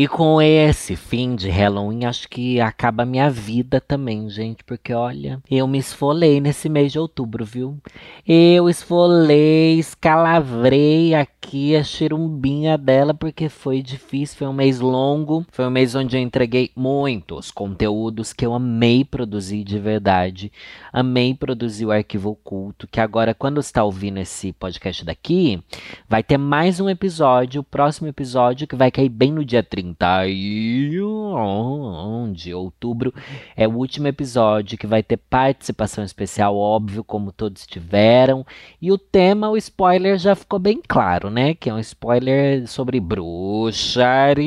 E com esse fim de Halloween, acho que acaba a minha vida também, gente. Porque olha, eu me esfolei nesse mês de outubro, viu? Eu esfolei, escalavrei aqui a chirumbinha dela, porque foi difícil, foi um mês longo. Foi um mês onde eu entreguei muitos conteúdos que eu amei produzir de verdade. Amei produzir o arquivo oculto, que agora, quando está ouvindo esse podcast daqui, vai ter mais um episódio, o próximo episódio, que vai cair bem no dia 30 31 de outubro é o último episódio que vai ter participação especial, óbvio, como todos tiveram. E o tema, o spoiler já ficou bem claro, né? Que é um spoiler sobre bruxaria.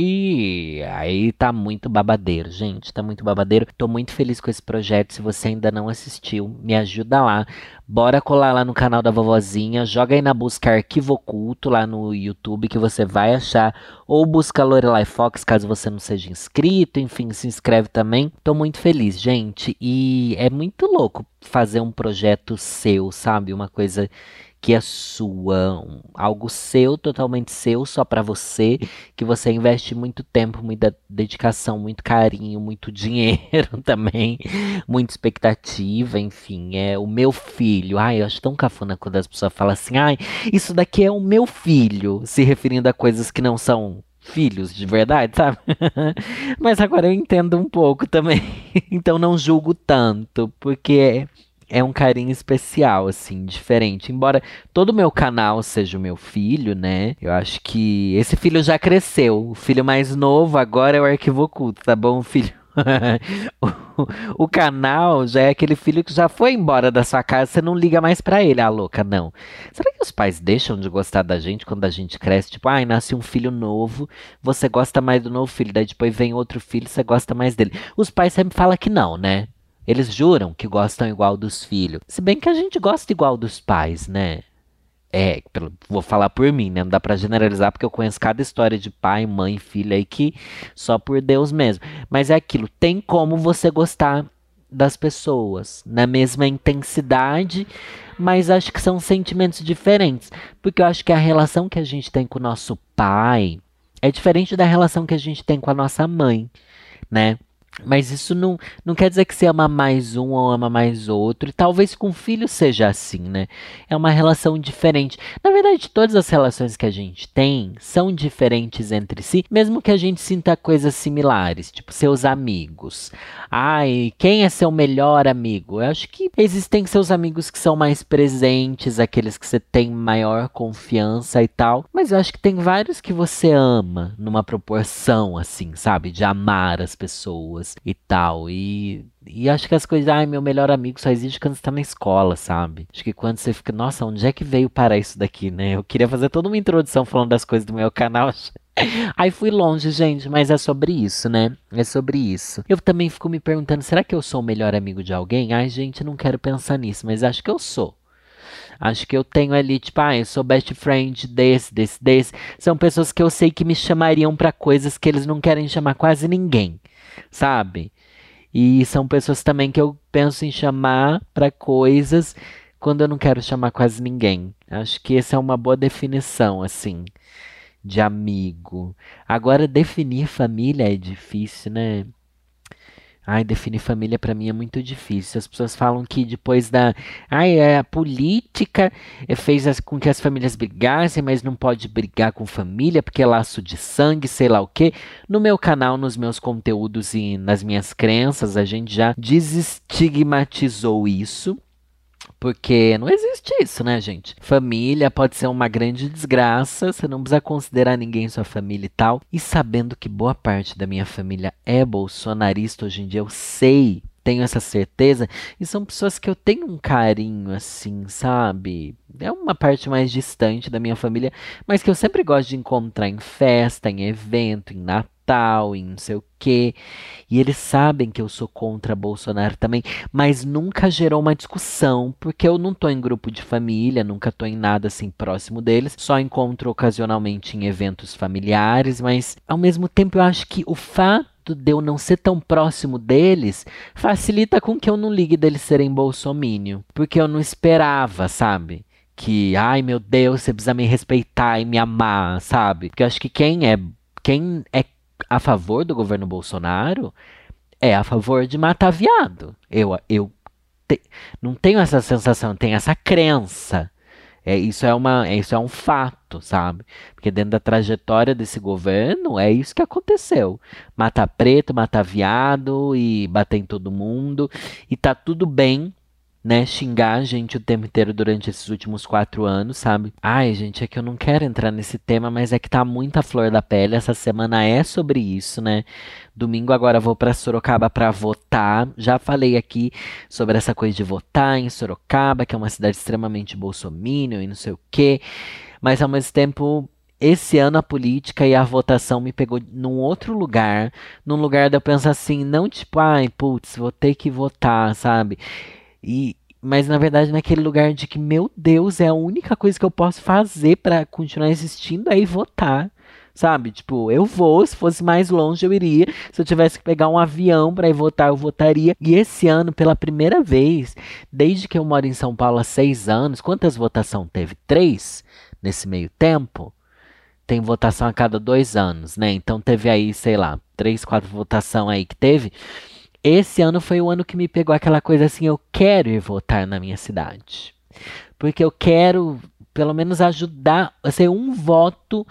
Aí tá muito babadeiro, gente. Tá muito babadeiro. Tô muito feliz com esse projeto. Se você ainda não assistiu, me ajuda lá. Bora colar lá no canal da vovozinha, joga aí na busca Arquivo Oculto lá no YouTube que você vai achar, ou busca Lorelai Fox caso você não seja inscrito, enfim, se inscreve também. Tô muito feliz, gente, e é muito louco fazer um projeto seu, sabe? Uma coisa que é sua, algo seu, totalmente seu, só para você, que você investe muito tempo, muita dedicação, muito carinho, muito dinheiro também, muita expectativa, enfim, é o meu filho. Ai, eu acho tão cafona quando as pessoas falam assim, ai, isso daqui é o meu filho, se referindo a coisas que não são filhos de verdade, sabe? Mas agora eu entendo um pouco também. então não julgo tanto, porque é um carinho especial, assim, diferente. Embora todo o meu canal seja o meu filho, né? Eu acho que esse filho já cresceu. O filho mais novo agora é o arquivo oculto, tá bom, filho? o, o, canal já é aquele filho que já foi embora da sua casa, você não liga mais para ele, a ah, louca, não. Será que os pais deixam de gostar da gente quando a gente cresce? Tipo, ai, nasce um filho novo, você gosta mais do novo filho, daí depois vem outro filho, você gosta mais dele. Os pais sempre falam que não, né? Eles juram que gostam igual dos filhos. Se bem que a gente gosta igual dos pais, né? É, vou falar por mim, né? Não dá pra generalizar, porque eu conheço cada história de pai, mãe, filho aí que só por Deus mesmo. Mas é aquilo, tem como você gostar das pessoas na mesma intensidade, mas acho que são sentimentos diferentes. Porque eu acho que a relação que a gente tem com o nosso pai é diferente da relação que a gente tem com a nossa mãe, né? Mas isso não, não quer dizer que você ama mais um ou ama mais outro. E talvez com filho seja assim, né? É uma relação diferente. Na verdade, todas as relações que a gente tem são diferentes entre si, mesmo que a gente sinta coisas similares, tipo seus amigos. Ai, quem é seu melhor amigo? Eu acho que existem seus amigos que são mais presentes, aqueles que você tem maior confiança e tal. Mas eu acho que tem vários que você ama numa proporção, assim, sabe? De amar as pessoas pessoas e tal. E, e acho que as coisas, ai, meu melhor amigo só existe quando você tá na escola, sabe? Acho que quando você fica, nossa, onde é que veio parar isso daqui, né? Eu queria fazer toda uma introdução falando das coisas do meu canal. Aí fui longe, gente, mas é sobre isso, né? É sobre isso. Eu também fico me perguntando, será que eu sou o melhor amigo de alguém? Ai, gente, não quero pensar nisso, mas acho que eu sou. Acho que eu tenho ali, tipo, ah, eu sou best friend desse, desse, desse. São pessoas que eu sei que me chamariam para coisas que eles não querem chamar quase ninguém sabe? E são pessoas também que eu penso em chamar para coisas quando eu não quero chamar quase ninguém. Acho que essa é uma boa definição, assim, de amigo. Agora, definir família é difícil, né? Ai, definir família para mim é muito difícil. As pessoas falam que depois da. Ai, é, a política eh, fez as, com que as famílias brigassem, mas não pode brigar com família porque é laço de sangue, sei lá o quê. No meu canal, nos meus conteúdos e nas minhas crenças, a gente já desestigmatizou isso. Porque não existe isso, né, gente? Família pode ser uma grande desgraça, você não precisa considerar ninguém sua família e tal. E sabendo que boa parte da minha família é bolsonarista hoje em dia, eu sei, tenho essa certeza, e são pessoas que eu tenho um carinho assim, sabe? É uma parte mais distante da minha família, mas que eu sempre gosto de encontrar em festa, em evento, em Natal Natal e não sei o quê. E eles sabem que eu sou contra Bolsonaro também, mas nunca gerou uma discussão, porque eu não tô em grupo de família, nunca tô em nada assim próximo deles, só encontro ocasionalmente em eventos familiares, mas ao mesmo tempo eu acho que o fato de eu não ser tão próximo deles facilita com que eu não ligue deles serem bolsomínio, porque eu não esperava, sabe? Que, ai meu Deus, você precisa me respeitar e me amar, sabe? Porque eu acho que quem é quem é a favor do governo Bolsonaro é a favor de matar viado. Eu, eu te, não tenho essa sensação, tenho essa crença. É, isso, é uma, é, isso é um fato, sabe? Porque dentro da trajetória desse governo é isso que aconteceu. Matar preto, matar viado e bater em todo mundo. E tá tudo bem né, xingar a gente o tempo inteiro durante esses últimos quatro anos, sabe? Ai, gente, é que eu não quero entrar nesse tema, mas é que tá muita flor da pele. Essa semana é sobre isso, né? Domingo agora vou para Sorocaba para votar. Já falei aqui sobre essa coisa de votar em Sorocaba, que é uma cidade extremamente bolsominion e não sei o quê. Mas ao mesmo tempo, esse ano a política e a votação me pegou num outro lugar, num lugar de eu pensar assim, não tipo, ai, putz, vou ter que votar, sabe? E, mas na verdade naquele lugar de que, meu Deus, é a única coisa que eu posso fazer para continuar existindo é ir votar. Sabe? Tipo, eu vou, se fosse mais longe eu iria. Se eu tivesse que pegar um avião para ir votar, eu votaria. E esse ano, pela primeira vez, desde que eu moro em São Paulo há seis anos, quantas votações teve? Três nesse meio tempo? Tem votação a cada dois anos, né? Então teve aí, sei lá, três, quatro votações aí que teve. Esse ano foi o ano que me pegou aquela coisa assim, eu quero ir votar na minha cidade. Porque eu quero, pelo menos, ajudar ser um voto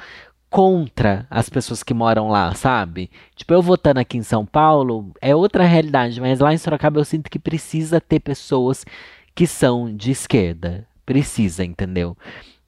contra as pessoas que moram lá, sabe? Tipo, eu votando aqui em São Paulo é outra realidade, mas lá em Sorocaba eu sinto que precisa ter pessoas que são de esquerda. Precisa, entendeu?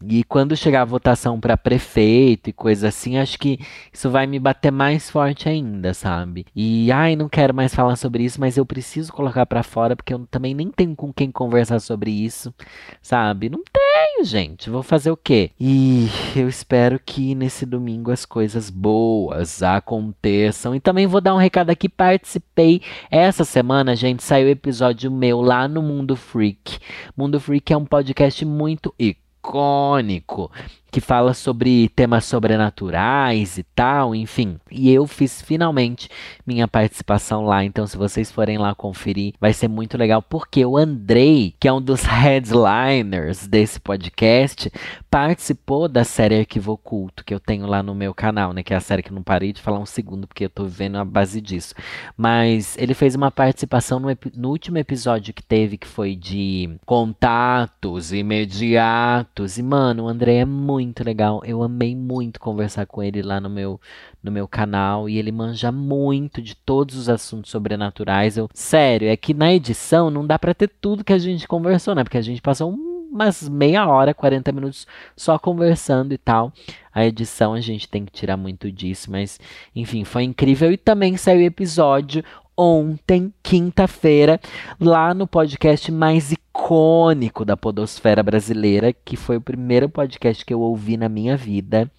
E quando chegar a votação para prefeito e coisa assim, acho que isso vai me bater mais forte ainda, sabe? E ai, não quero mais falar sobre isso, mas eu preciso colocar para fora porque eu também nem tenho com quem conversar sobre isso, sabe? Não tenho, gente. Vou fazer o quê? E eu espero que nesse domingo as coisas boas aconteçam. E também vou dar um recado aqui, participei essa semana, gente, saiu episódio meu lá no Mundo Freak. Mundo Freak é um podcast muito icônico que fala sobre temas sobrenaturais e tal, enfim. E eu fiz finalmente minha participação lá, então se vocês forem lá conferir, vai ser muito legal, porque o Andrei, que é um dos headliners desse podcast, participou da série Arquivo Oculto que eu tenho lá no meu canal, né, que é a série que não parei de falar um segundo, porque eu tô vivendo a base disso. Mas ele fez uma participação no, no último episódio que teve, que foi de contatos imediatos, e mano, o Andrei é muito muito legal. Eu amei muito conversar com ele lá no meu, no meu canal. E ele manja muito de todos os assuntos sobrenaturais. Eu, sério, é que na edição não dá para ter tudo que a gente conversou, né? Porque a gente passou umas meia hora, 40 minutos só conversando e tal. A edição a gente tem que tirar muito disso, mas enfim, foi incrível. E também saiu episódio ontem, quinta-feira, lá no podcast mais icônico da podosfera brasileira, que foi o primeiro podcast que eu ouvi na minha vida,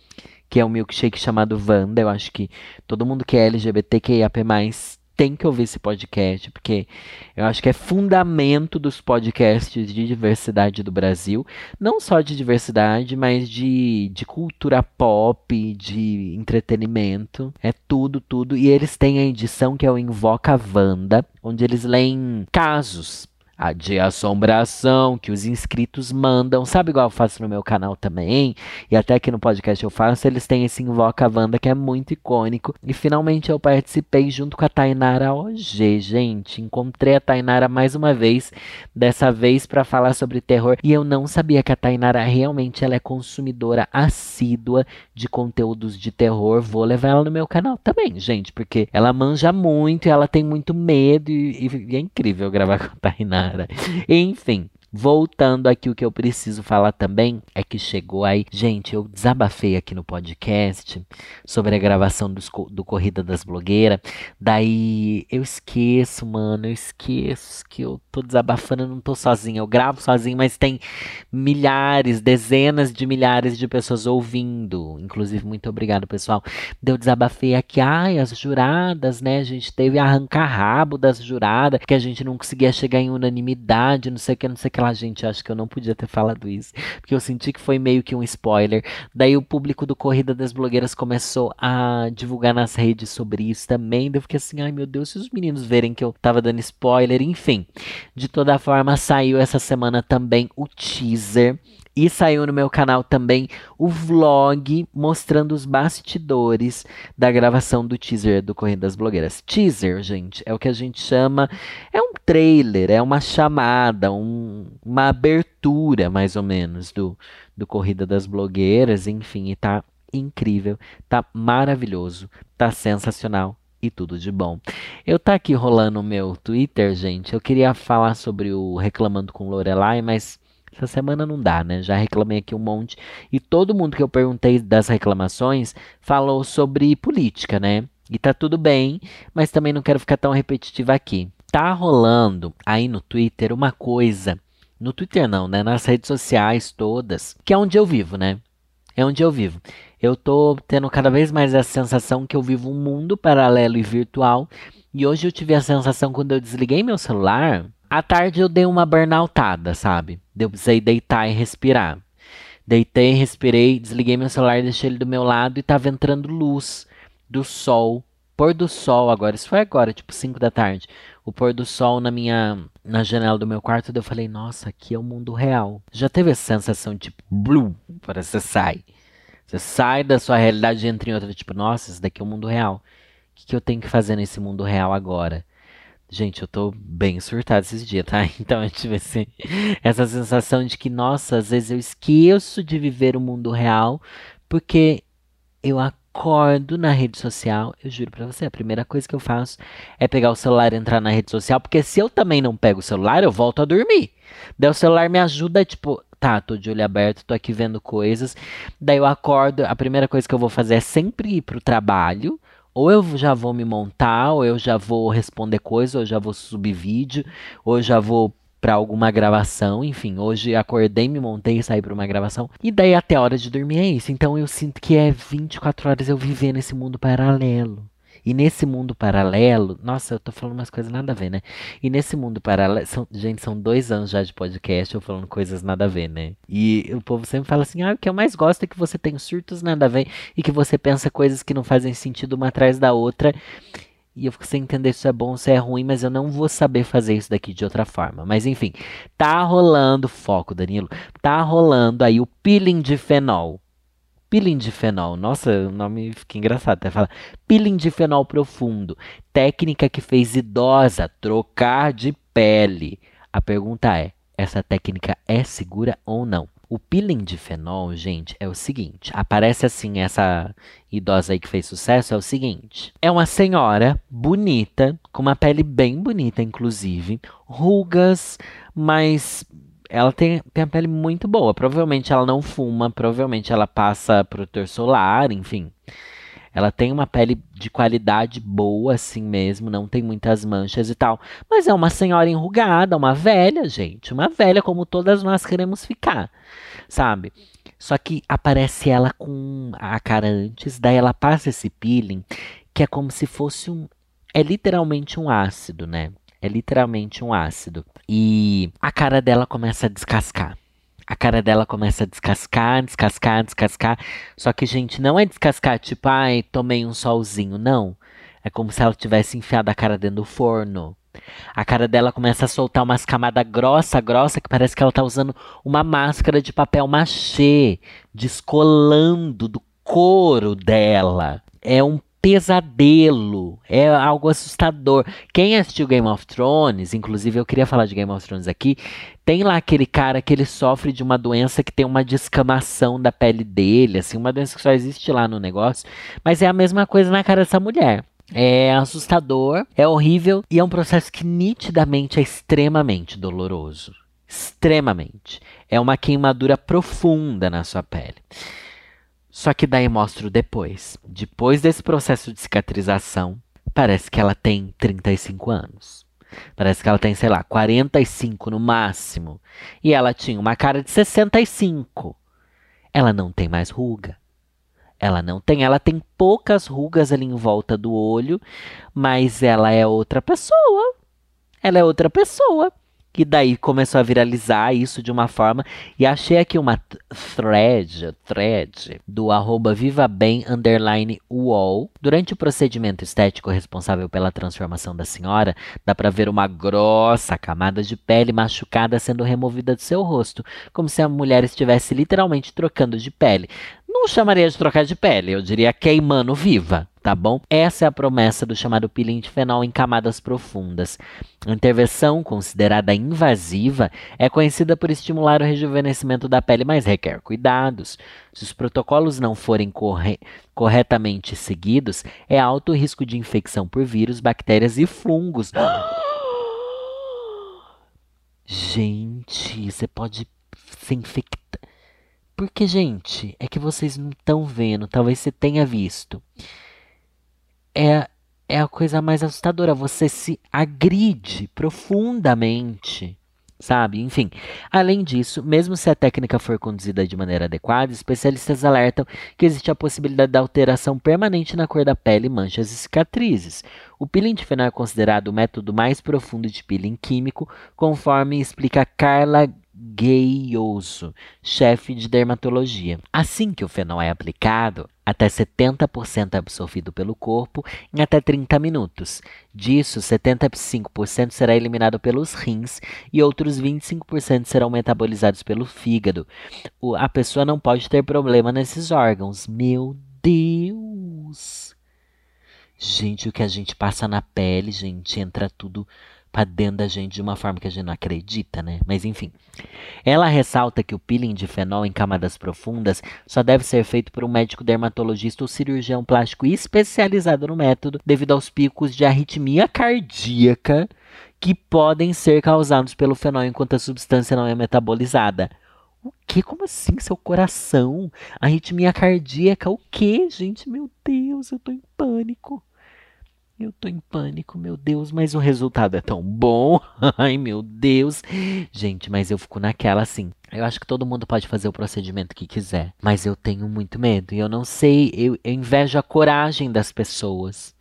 que é um milkshake chamado Wanda. Eu acho que todo mundo que é LGBTQIAP+, tem que ouvir esse podcast, porque eu acho que é fundamento dos podcasts de diversidade do Brasil. Não só de diversidade, mas de, de cultura pop, de entretenimento. É tudo, tudo. E eles têm a edição que é o Invoca Wanda, onde eles leem casos a de assombração que os inscritos mandam. Sabe igual eu faço no meu canal também? E até aqui no podcast eu faço. Eles têm esse Invoca Wanda que é muito icônico. E finalmente eu participei junto com a Tainara OG, gente. Encontrei a Tainara mais uma vez. Dessa vez para falar sobre terror. E eu não sabia que a Tainara realmente ela é consumidora assídua de conteúdos de terror. Vou levar ela no meu canal também, gente. Porque ela manja muito e ela tem muito medo. E, e é incrível gravar com a Tainara. Enfim. Voltando aqui, o que eu preciso falar também é que chegou aí. Gente, eu desabafei aqui no podcast sobre a gravação do, do Corrida das Blogueiras. Daí eu esqueço, mano, eu esqueço que eu tô desabafando, eu não tô sozinho. Eu gravo sozinho, mas tem milhares, dezenas de milhares de pessoas ouvindo. Inclusive, muito obrigado, pessoal. Deu desabafei aqui, ai, as juradas, né? A gente teve arrancar rabo das juradas, que a gente não conseguia chegar em unanimidade, não sei o que, não sei o que lá. Gente, acho que eu não podia ter falado isso, porque eu senti que foi meio que um spoiler. Daí o público do Corrida das Blogueiras começou a divulgar nas redes sobre isso também. Daí eu fiquei assim, ai meu Deus, se os meninos verem que eu tava dando spoiler, enfim. De toda forma, saiu essa semana também o teaser e saiu no meu canal também o vlog mostrando os bastidores da gravação do teaser do Corrida das Blogueiras. Teaser, gente, é o que a gente chama, é um trailer, é uma chamada, um, uma abertura, mais ou menos, do, do Corrida das Blogueiras, enfim, e tá incrível, tá maravilhoso, tá sensacional e tudo de bom. Eu tá aqui rolando o meu Twitter, gente. Eu queria falar sobre o Reclamando com Lorelai, mas essa semana não dá, né? Já reclamei aqui um monte. E todo mundo que eu perguntei das reclamações falou sobre política, né? E tá tudo bem, mas também não quero ficar tão repetitiva aqui. Tá rolando aí no Twitter uma coisa. No Twitter não, né? Nas redes sociais todas. Que é onde eu vivo, né? É onde eu vivo. Eu tô tendo cada vez mais a sensação que eu vivo um mundo paralelo e virtual. E hoje eu tive a sensação quando eu desliguei meu celular à tarde eu dei uma burnoutada, sabe? Eu precisei deitar e respirar. Deitei, respirei, desliguei meu celular, deixei ele do meu lado e tava entrando luz do sol, pôr do sol agora. Isso foi agora, tipo 5 da tarde. O pôr do sol na minha na janela do meu quarto, eu falei: "Nossa, aqui é o mundo real". Já teve essa sensação tipo, blue, para você sai. Você sai da sua realidade e entra em outra, tipo, nossa, isso daqui é o mundo real. O que, que eu tenho que fazer nesse mundo real agora? Gente, eu tô bem surtado esses dias, tá? Então eu tive assim, essa sensação de que, nossa, às vezes eu esqueço de viver o mundo real, porque eu acordo na rede social, eu juro pra você, a primeira coisa que eu faço é pegar o celular e entrar na rede social, porque se eu também não pego o celular, eu volto a dormir. Daí o celular me ajuda, tipo, tá, tô de olho aberto, tô aqui vendo coisas. Daí eu acordo, a primeira coisa que eu vou fazer é sempre ir pro trabalho ou eu já vou me montar, ou eu já vou responder coisa, ou eu já vou subir vídeo, ou eu já vou para alguma gravação, enfim, hoje acordei, me montei e saí para uma gravação. E daí até a hora de dormir é isso. Então eu sinto que é 24 horas eu viver nesse mundo paralelo. E nesse mundo paralelo, nossa, eu tô falando umas coisas nada a ver, né? E nesse mundo paralelo, são, gente, são dois anos já de podcast eu falando coisas nada a ver, né? E o povo sempre fala assim: ah, o que eu mais gosto é que você tem surtos nada a ver e que você pensa coisas que não fazem sentido uma atrás da outra. E eu fico sem entender se é bom ou se é ruim, mas eu não vou saber fazer isso daqui de outra forma. Mas enfim, tá rolando, foco, Danilo, tá rolando aí o peeling de fenol pilindifenol. Nossa, o nome fica engraçado. Até fala pilindifenol profundo. Técnica que fez idosa trocar de pele. A pergunta é: essa técnica é segura ou não? O pilindifenol, gente, é o seguinte: aparece assim essa idosa aí que fez sucesso, é o seguinte: é uma senhora bonita, com uma pele bem bonita, inclusive, rugas, mas ela tem, tem a pele muito boa. Provavelmente ela não fuma, provavelmente ela passa protetor solar, enfim. Ela tem uma pele de qualidade boa, assim mesmo, não tem muitas manchas e tal. Mas é uma senhora enrugada, uma velha, gente. Uma velha como todas nós queremos ficar, sabe? Só que aparece ela com a cara antes, daí ela passa esse peeling, que é como se fosse um. É literalmente um ácido, né? É literalmente um ácido. E a cara dela começa a descascar. A cara dela começa a descascar, descascar, descascar. Só que, gente, não é descascar tipo, ai, tomei um solzinho. Não. É como se ela tivesse enfiado a cara dentro do forno. A cara dela começa a soltar umas camadas grossa, grossa, que parece que ela tá usando uma máscara de papel machê, descolando do couro dela. É um pesadelo, é algo assustador. Quem assistiu Game of Thrones, inclusive eu queria falar de Game of Thrones aqui, tem lá aquele cara que ele sofre de uma doença que tem uma descamação da pele dele, assim, uma doença que só existe lá no negócio, mas é a mesma coisa na cara dessa mulher. É assustador, é horrível e é um processo que nitidamente é extremamente doloroso Extremamente. É uma queimadura profunda na sua pele. Só que daí mostra o depois. Depois desse processo de cicatrização, parece que ela tem 35 anos. Parece que ela tem, sei lá, 45 no máximo. E ela tinha uma cara de 65. Ela não tem mais ruga. Ela não tem, ela tem poucas rugas ali em volta do olho, mas ela é outra pessoa. Ela é outra pessoa. E daí começou a viralizar isso de uma forma. E achei aqui uma thread, thread do arroba VivaBem underline UOL. Durante o procedimento estético responsável pela transformação da senhora, dá para ver uma grossa camada de pele machucada sendo removida do seu rosto, como se a mulher estivesse literalmente trocando de pele. Não chamaria de trocar de pele, eu diria queimando viva, tá bom? Essa é a promessa do chamado peeling de fenol em camadas profundas. A intervenção, considerada invasiva, é conhecida por estimular o rejuvenescimento da pele, mas requer cuidados. Se os protocolos não forem corre corretamente seguidos, é alto o risco de infecção por vírus, bactérias e fungos. Gente, você pode se infectar porque, gente, é que vocês não estão vendo, talvez você tenha visto. É, é a coisa mais assustadora. Você se agride profundamente, sabe? Enfim, além disso, mesmo se a técnica for conduzida de maneira adequada, especialistas alertam que existe a possibilidade da alteração permanente na cor da pele, manchas e cicatrizes. O peeling de fenol é considerado o método mais profundo de peeling químico, conforme explica Carla Gayoso, chefe de dermatologia. Assim que o fenol é aplicado, até 70% é absorvido pelo corpo em até 30 minutos. Disso, 75% será eliminado pelos rins e outros 25% serão metabolizados pelo fígado. O, a pessoa não pode ter problema nesses órgãos. Meu Deus! Gente, o que a gente passa na pele, gente, entra tudo para dentro da gente de uma forma que a gente não acredita, né? Mas enfim. Ela ressalta que o peeling de fenol em camadas profundas só deve ser feito por um médico dermatologista ou cirurgião plástico especializado no método, devido aos picos de arritmia cardíaca que podem ser causados pelo fenol enquanto a substância não é metabolizada. O que? Como assim? Seu coração? Arritmia cardíaca? O que, gente? Meu Deus, eu tô em pânico. Eu tô em pânico, meu Deus, mas o resultado é tão bom. Ai, meu Deus. Gente, mas eu fico naquela assim. Eu acho que todo mundo pode fazer o procedimento que quiser, mas eu tenho muito medo e eu não sei, eu, eu invejo a coragem das pessoas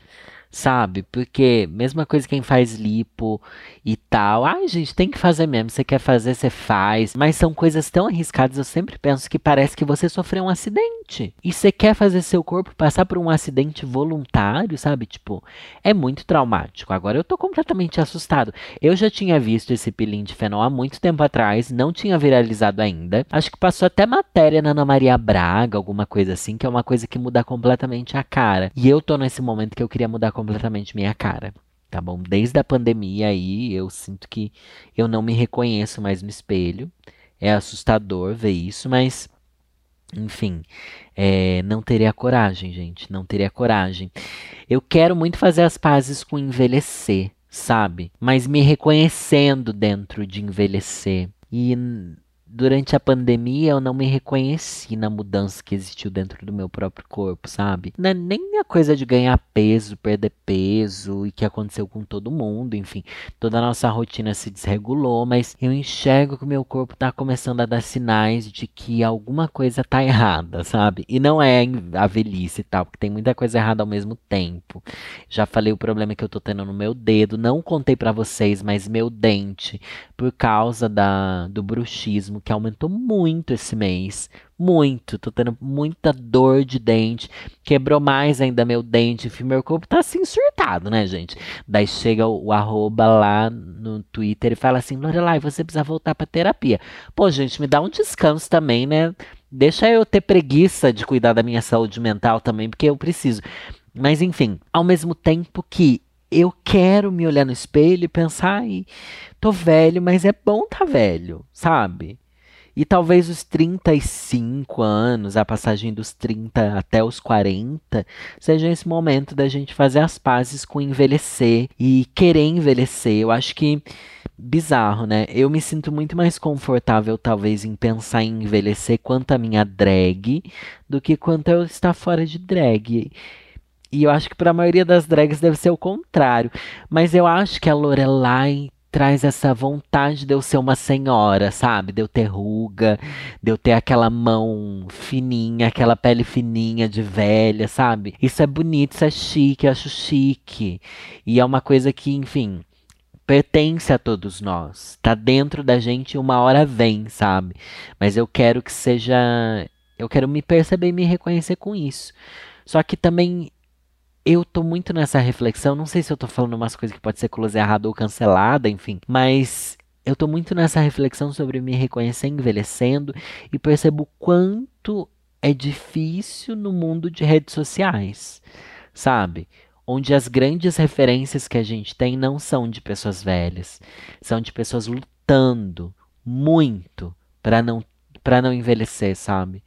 sabe? Porque mesma coisa quem faz lipo e tal. Ai, gente, tem que fazer mesmo. Você quer fazer, você faz. Mas são coisas tão arriscadas, eu sempre penso que parece que você sofreu um acidente. E você quer fazer seu corpo passar por um acidente voluntário, sabe? Tipo, é muito traumático. Agora eu tô completamente assustado. Eu já tinha visto esse peeling de fenol há muito tempo atrás, não tinha viralizado ainda. Acho que passou até matéria na Ana Maria Braga, alguma coisa assim, que é uma coisa que muda completamente a cara. E eu tô nesse momento que eu queria mudar completamente minha cara. Tá bom? Desde a pandemia aí, eu sinto que eu não me reconheço mais no espelho. É assustador ver isso, mas enfim, é, não teria coragem, gente. Não teria coragem. Eu quero muito fazer as pazes com envelhecer, sabe? Mas me reconhecendo dentro de envelhecer. E durante a pandemia eu não me reconheci na mudança que existiu dentro do meu próprio corpo, sabe? Não é nem a coisa de ganhar peso, perder peso e que aconteceu com todo mundo, enfim, toda a nossa rotina se desregulou, mas eu enxergo que o meu corpo tá começando a dar sinais de que alguma coisa tá errada, sabe? E não é a velhice e tal, porque tem muita coisa errada ao mesmo tempo. Já falei o problema que eu tô tendo no meu dedo, não contei para vocês, mas meu dente, por causa da, do bruxismo que aumentou muito esse mês. Muito. Tô tendo muita dor de dente. Quebrou mais ainda meu dente. Enfim, meu corpo tá assim surtado, né, gente? Daí chega o, o arroba lá no Twitter e fala assim: Lorelai, você precisa voltar pra terapia. Pô, gente, me dá um descanso também, né? Deixa eu ter preguiça de cuidar da minha saúde mental também, porque eu preciso. Mas enfim, ao mesmo tempo que eu quero me olhar no espelho e pensar, ai, tô velho, mas é bom tá velho, sabe? E talvez os 35 anos, a passagem dos 30 até os 40, seja esse momento da gente fazer as pazes com envelhecer e querer envelhecer. Eu acho que bizarro, né? Eu me sinto muito mais confortável, talvez, em pensar em envelhecer quanto a minha drag do que quanto eu estar fora de drag. E eu acho que para a maioria das drags deve ser o contrário. Mas eu acho que a Lorelai traz essa vontade de eu ser uma senhora, sabe? De eu ter ruga, de eu ter aquela mão fininha, aquela pele fininha de velha, sabe? Isso é bonito, isso é chique, eu acho chique. E é uma coisa que, enfim, pertence a todos nós. Tá dentro da gente e uma hora vem, sabe? Mas eu quero que seja. Eu quero me perceber e me reconhecer com isso. Só que também eu tô muito nessa reflexão, não sei se eu tô falando umas coisas que pode ser close errada ou cancelada, enfim, mas eu tô muito nessa reflexão sobre me reconhecer envelhecendo e percebo quanto é difícil no mundo de redes sociais, sabe? Onde as grandes referências que a gente tem não são de pessoas velhas, são de pessoas lutando muito para não para não envelhecer, sabe?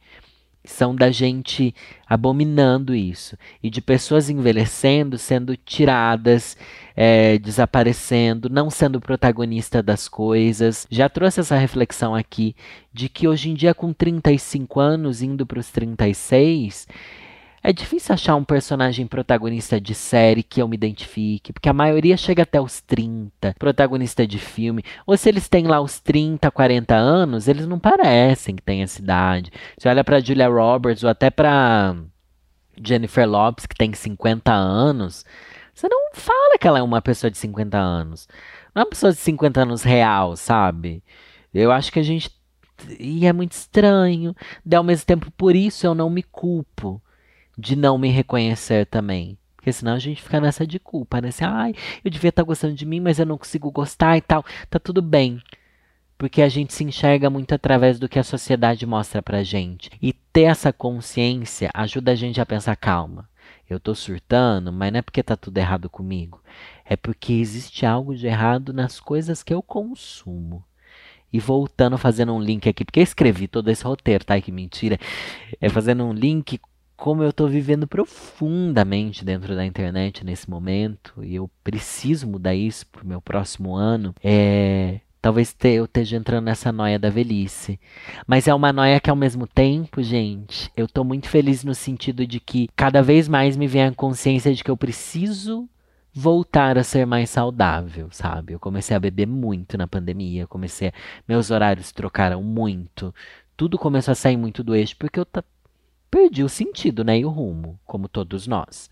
São da gente abominando isso e de pessoas envelhecendo, sendo tiradas, é, desaparecendo, não sendo protagonista das coisas. Já trouxe essa reflexão aqui de que hoje em dia, com 35 anos, indo para os 36, é difícil achar um personagem protagonista de série que eu me identifique, porque a maioria chega até os 30, protagonista de filme. Ou se eles têm lá os 30, 40 anos, eles não parecem que têm essa idade. Você olha para Julia Roberts ou até para Jennifer Lopes, que tem 50 anos, você não fala que ela é uma pessoa de 50 anos. Não é uma pessoa de 50 anos real, sabe? Eu acho que a gente. E é muito estranho. E ao mesmo tempo, por isso eu não me culpo de não me reconhecer também. Porque senão a gente fica nessa de culpa, né? Assim, ai, eu devia estar tá gostando de mim, mas eu não consigo gostar e tal. Tá tudo bem. Porque a gente se enxerga muito através do que a sociedade mostra pra gente. E ter essa consciência ajuda a gente a pensar, calma, eu tô surtando, mas não é porque tá tudo errado comigo. É porque existe algo de errado nas coisas que eu consumo. E voltando, fazendo um link aqui, porque eu escrevi todo esse roteiro, tá? Que mentira. É fazendo um link como eu estou vivendo profundamente dentro da internet nesse momento e eu preciso mudar isso para o meu próximo ano, é, talvez eu esteja entrando nessa noia da velhice. Mas é uma noia que ao mesmo tempo, gente, eu estou muito feliz no sentido de que cada vez mais me vem a consciência de que eu preciso voltar a ser mais saudável, sabe? Eu comecei a beber muito na pandemia, comecei, meus horários trocaram muito. Tudo começou a sair muito do eixo porque eu perdi o sentido, né? E o rumo, como todos nós.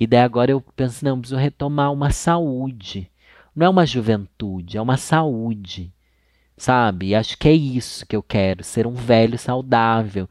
E daí agora eu penso, não, preciso retomar uma saúde. Não é uma juventude, é uma saúde. Sabe? E acho que é isso que eu quero, ser um velho saudável.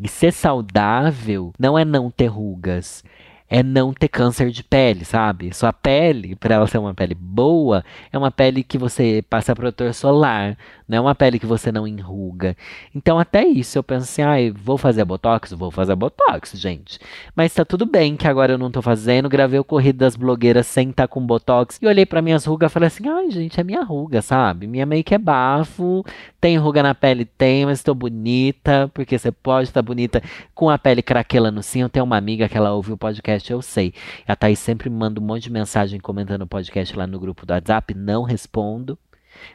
E ser saudável não é não ter rugas, é não ter câncer de pele, sabe? Sua pele, para ela ser uma pele boa, é uma pele que você passa protetor solar, não é uma pele que você não enruga. Então, até isso eu penso assim, ah, vou fazer botox? Vou fazer botox, gente. Mas tá tudo bem que agora eu não tô fazendo, gravei o Corrido das Blogueiras sem estar tá com botox e olhei para minhas rugas e falei assim, ai, gente, é minha ruga, sabe? Minha make é bafo, tem ruga na pele? Tem, mas estou bonita, porque você pode estar tá bonita com a pele craquelando sim. Eu tenho uma amiga que ela ouve o podcast, eu sei. A Thaís sempre me manda um monte de mensagem comentando o podcast lá no grupo do WhatsApp. Não respondo.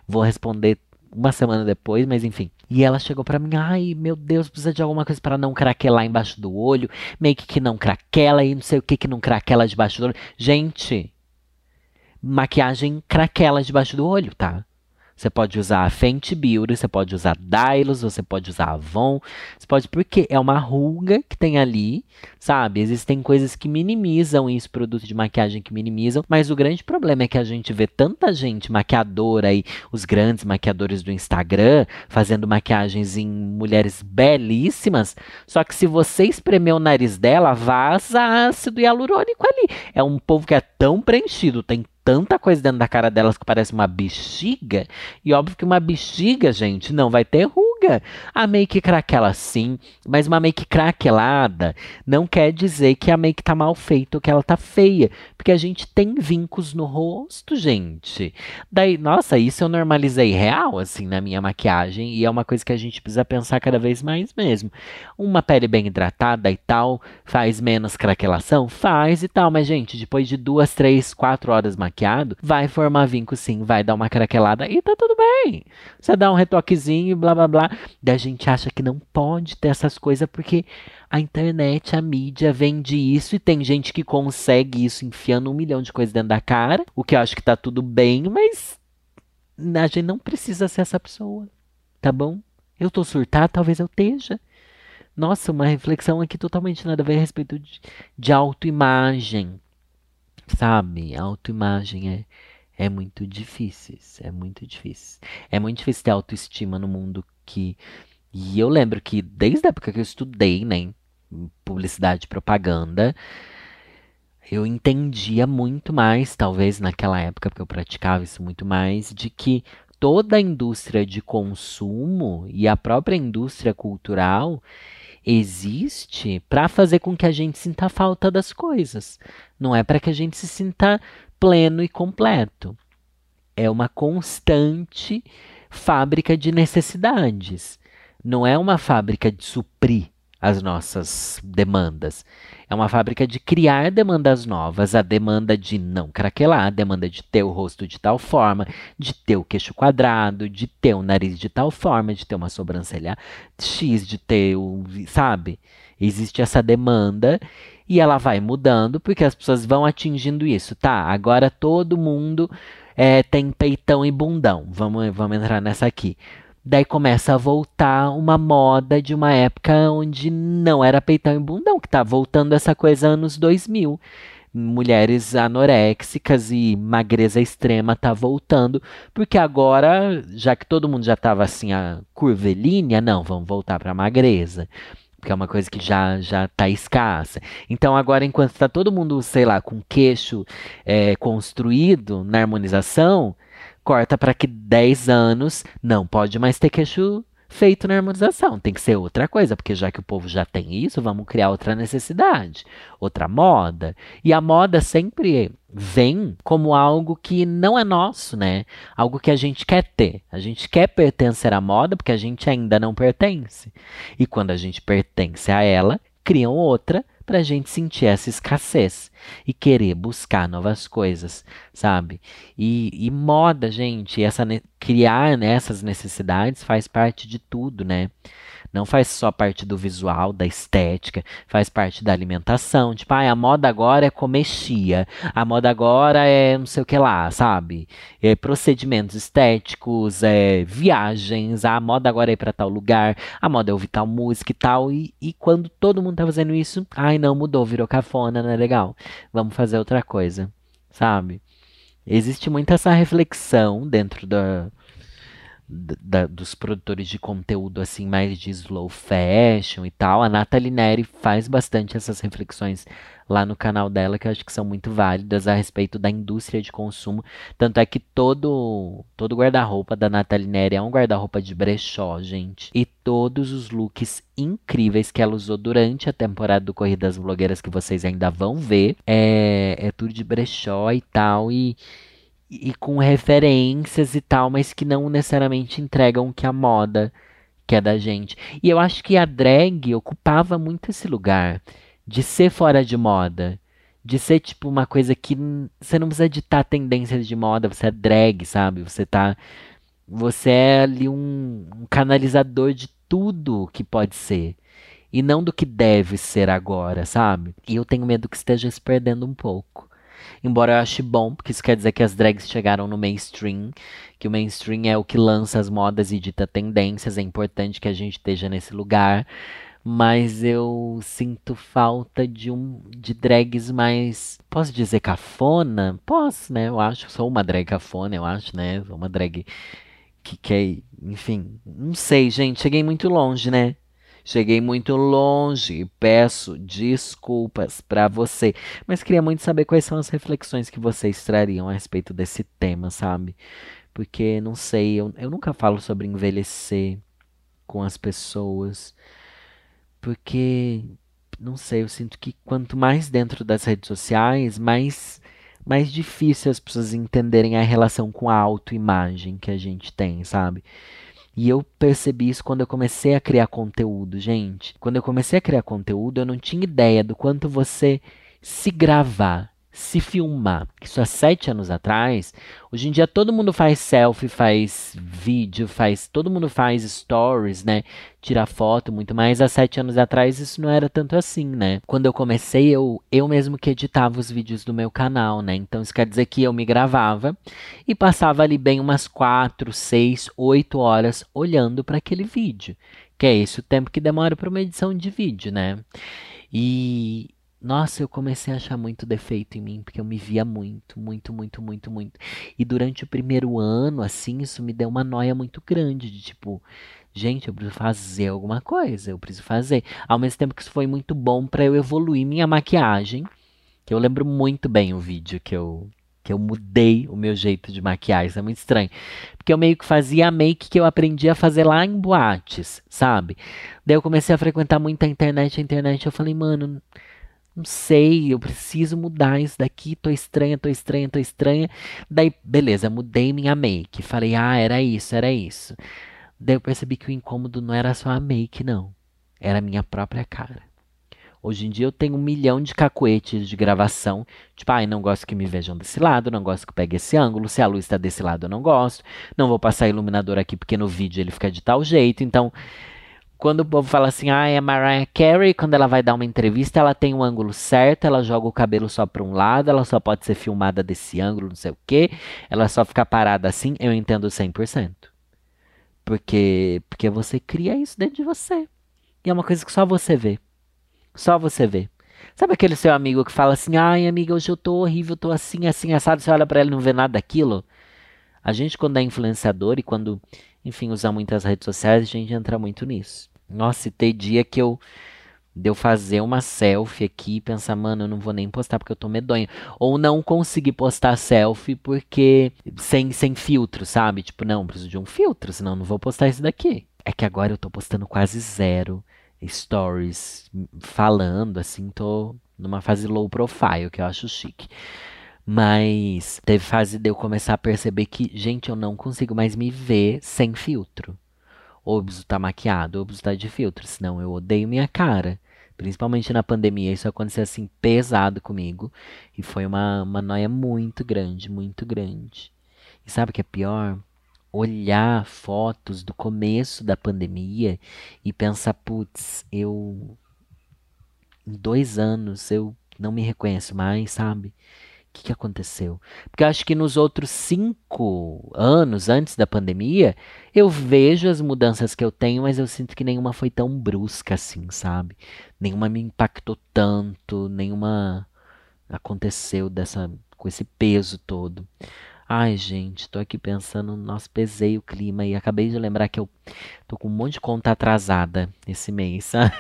Vou responder uma semana depois, mas enfim. E ela chegou para mim, ai meu Deus, precisa de alguma coisa para não craquelar embaixo do olho, make que não craquela e não sei o que que não craquela debaixo do olho. Gente, maquiagem craquela debaixo do olho, tá? Você pode usar a Fenty Beauty, você pode usar Dylos, você pode usar Avon, você pode porque é uma ruga que tem ali, sabe? Existem coisas que minimizam isso, produtos de maquiagem que minimizam, mas o grande problema é que a gente vê tanta gente maquiadora aí, os grandes maquiadores do Instagram fazendo maquiagens em mulheres belíssimas, só que se você espremer o nariz dela, vaza ácido hialurônico ali. É um povo que é tão preenchido, tem tanta coisa dentro da cara delas que parece uma bexiga. E óbvio que uma bexiga, gente, não vai ter ruga a make craquela sim, mas uma make craquelada não quer dizer que a make tá mal feita ou que ela tá feia, porque a gente tem vincos no rosto, gente. Daí, nossa, isso eu normalizei real, assim, na minha maquiagem, e é uma coisa que a gente precisa pensar cada vez mais mesmo. Uma pele bem hidratada e tal, faz menos craquelação? Faz e tal, mas, gente, depois de duas, três, quatro horas maquiado, vai formar vinco sim, vai dar uma craquelada e tá tudo bem. Você dá um retoquezinho blá blá blá. Daí a gente acha que não pode ter essas coisas porque a internet, a mídia vende isso e tem gente que consegue isso enfiando um milhão de coisas dentro da cara, o que eu acho que tá tudo bem, mas a gente não precisa ser essa pessoa, tá bom? Eu tô surtado, talvez eu esteja. Nossa, uma reflexão aqui totalmente nada a ver a respeito de, de autoimagem. Sabe? Autoimagem é, é muito difícil. É muito difícil. É muito difícil ter autoestima no mundo que. E eu lembro que desde a época que eu estudei, né? Publicidade e propaganda, eu entendia muito mais, talvez naquela época, porque eu praticava isso muito mais, de que toda a indústria de consumo e a própria indústria cultural existe para fazer com que a gente sinta falta das coisas. Não é para que a gente se sinta pleno e completo. É uma constante fábrica de necessidades. Não é uma fábrica de suprir as nossas demandas. É uma fábrica de criar demandas novas, a demanda de não craquelar, a demanda de ter o rosto de tal forma, de ter o queixo quadrado, de ter o nariz de tal forma, de ter uma sobrancelha X, de ter o. Sabe? Existe essa demanda e ela vai mudando porque as pessoas vão atingindo isso. Tá, agora todo mundo é, tem peitão e bundão. Vamos, vamos entrar nessa aqui. Daí começa a voltar uma moda de uma época onde não era peitão e bundão, que tá voltando essa coisa anos 2000. Mulheres anoréxicas e magreza extrema tá voltando, porque agora, já que todo mundo já tava assim, a curvilínea, não, vamos voltar pra magreza porque é uma coisa que já já está escassa. Então agora, enquanto está todo mundo, sei lá, com queixo é, construído na harmonização, corta para que 10 anos não pode mais ter queixo feito na harmonização. Tem que ser outra coisa, porque já que o povo já tem isso, vamos criar outra necessidade, outra moda. E a moda sempre vem como algo que não é nosso, né? Algo que a gente quer ter. A gente quer pertencer à moda porque a gente ainda não pertence. E quando a gente pertence a ela, criam outra para a gente sentir essa escassez e querer buscar novas coisas, sabe? E, e moda, gente, essa criar nessas né, necessidades faz parte de tudo, né? Não faz só parte do visual, da estética, faz parte da alimentação. Tipo, ah, a moda agora é comer chia, a moda agora é não sei o que lá, sabe? É, procedimentos estéticos, é, viagens, a moda agora é ir pra tal lugar, a moda é ouvir tal música e tal. E, e quando todo mundo tá fazendo isso, ai não, mudou, virou cafona, não é legal. Vamos fazer outra coisa, sabe? Existe muita essa reflexão dentro da, da, dos produtores de conteúdo assim mais de slow fashion e tal. A Nathalie Neri faz bastante essas reflexões lá no canal dela que eu acho que são muito válidas a respeito da indústria de consumo. Tanto é que todo todo guarda-roupa da Nathalie Neri é um guarda-roupa de brechó, gente. E todos os looks incríveis que ela usou durante a temporada do Corrida das Blogueiras que vocês ainda vão ver é, é tudo de brechó e tal e e com referências e tal, mas que não necessariamente entregam o que a moda quer da gente. E eu acho que a drag ocupava muito esse lugar de ser fora de moda, de ser tipo uma coisa que você não precisa ditar tendências de moda, você é drag, sabe? Você tá você é ali um, um canalizador de tudo que pode ser e não do que deve ser agora, sabe? E eu tenho medo que esteja se perdendo um pouco. Embora eu ache bom, porque isso quer dizer que as drags chegaram no mainstream, que o mainstream é o que lança as modas e dita tendências, é importante que a gente esteja nesse lugar. Mas eu sinto falta de um de drags mais. Posso dizer cafona? Posso, né? Eu acho. Sou uma drag cafona, eu acho, né? Sou uma drag que quer. Enfim. Não sei, gente. Cheguei muito longe, né? Cheguei muito longe e peço desculpas para você. Mas queria muito saber quais são as reflexões que vocês trariam a respeito desse tema, sabe? Porque, não sei, eu, eu nunca falo sobre envelhecer. com as pessoas. Porque, não sei, eu sinto que quanto mais dentro das redes sociais, mais, mais difícil as pessoas entenderem a relação com a autoimagem que a gente tem, sabe? E eu percebi isso quando eu comecei a criar conteúdo, gente. Quando eu comecei a criar conteúdo, eu não tinha ideia do quanto você se gravar se filmar. Isso há sete anos atrás, hoje em dia todo mundo faz selfie, faz vídeo, faz, todo mundo faz stories, né? Tira foto muito mais. Há sete anos atrás isso não era tanto assim, né? Quando eu comecei, eu, eu mesmo que editava os vídeos do meu canal, né? Então isso quer dizer que eu me gravava e passava ali bem umas quatro, seis, oito horas olhando para aquele vídeo. Que é esse o tempo que demora para uma edição de vídeo, né? E, nossa, eu comecei a achar muito defeito em mim, porque eu me via muito, muito, muito, muito, muito. E durante o primeiro ano, assim, isso me deu uma noia muito grande, de tipo, gente, eu preciso fazer alguma coisa, eu preciso fazer. Ao mesmo tempo que isso foi muito bom para eu evoluir minha maquiagem, que eu lembro muito bem o vídeo que eu que eu mudei o meu jeito de maquiar, isso é muito estranho. Porque eu meio que fazia a make que eu aprendi a fazer lá em boates, sabe? Daí eu comecei a frequentar muito a internet, a internet, eu falei, mano, não sei, eu preciso mudar isso daqui, tô estranha, tô estranha, tô estranha. Daí, beleza, mudei minha make. Falei, ah, era isso, era isso. Daí eu percebi que o incômodo não era só a make, não. Era a minha própria cara. Hoje em dia eu tenho um milhão de cacoetes de gravação. Tipo, ai, ah, não gosto que me vejam desse lado, não gosto que pegue esse ângulo. Se a luz está desse lado, eu não gosto. Não vou passar iluminador aqui porque no vídeo ele fica de tal jeito. Então, quando o povo fala assim, ah, é Mariah Carey, quando ela vai dar uma entrevista, ela tem um ângulo certo, ela joga o cabelo só para um lado, ela só pode ser filmada desse ângulo, não sei o quê, ela só fica parada assim, eu entendo 100%. Porque, porque você cria isso dentro de você. E é uma coisa que só você vê. Só você vê. Sabe aquele seu amigo que fala assim, ai amiga, hoje eu tô horrível, tô assim, assim, assado, você olha para ele e não vê nada daquilo? A gente quando é influenciador e quando, enfim, usa muitas redes sociais, a gente entra muito nisso. Nossa, e tem dia que eu de eu fazer uma selfie aqui e pensar, mano, eu não vou nem postar porque eu tô medonha. Ou não conseguir postar selfie porque sem, sem filtro, sabe? Tipo, não, preciso de um filtro, senão não vou postar isso daqui. É que agora eu tô postando quase zero stories falando, assim, tô numa fase low profile, que eu acho chique. Mas teve fase de eu começar a perceber que, gente, eu não consigo mais me ver sem filtro estar tá maquiado, estar tá de filtro, senão eu odeio minha cara. Principalmente na pandemia, isso aconteceu assim pesado comigo. E foi uma, uma noia muito grande, muito grande. E sabe o que é pior? Olhar fotos do começo da pandemia e pensar, putz, eu. Em dois anos eu não me reconheço mais, sabe? O que, que aconteceu? Porque acho que nos outros cinco anos antes da pandemia, eu vejo as mudanças que eu tenho, mas eu sinto que nenhuma foi tão brusca assim, sabe? Nenhuma me impactou tanto, nenhuma aconteceu dessa com esse peso todo. Ai, gente, tô aqui pensando, nossa, pesei o clima e acabei de lembrar que eu tô com um monte de conta atrasada esse mês, sabe?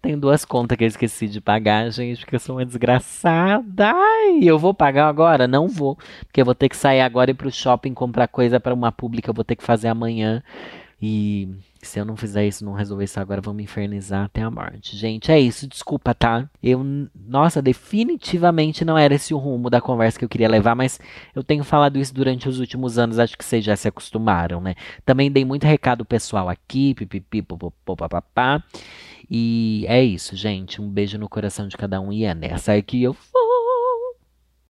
Tenho duas contas que eu esqueci de pagar, gente, porque eu sou uma desgraçada. E eu vou pagar agora? Não vou. Porque eu vou ter que sair agora e ir pro shopping comprar coisa para uma pública, eu vou ter que fazer amanhã. E se eu não fizer isso, não resolver isso agora, vão me infernizar até a morte. Gente, é isso, desculpa, tá? Eu, nossa, definitivamente não era esse o rumo da conversa que eu queria levar, mas eu tenho falado isso durante os últimos anos, acho que vocês já se acostumaram, né? Também dei muito recado pessoal aqui, pipipi, popopopapá. E é isso, gente. Um beijo no coração de cada um e é nessa que eu fui.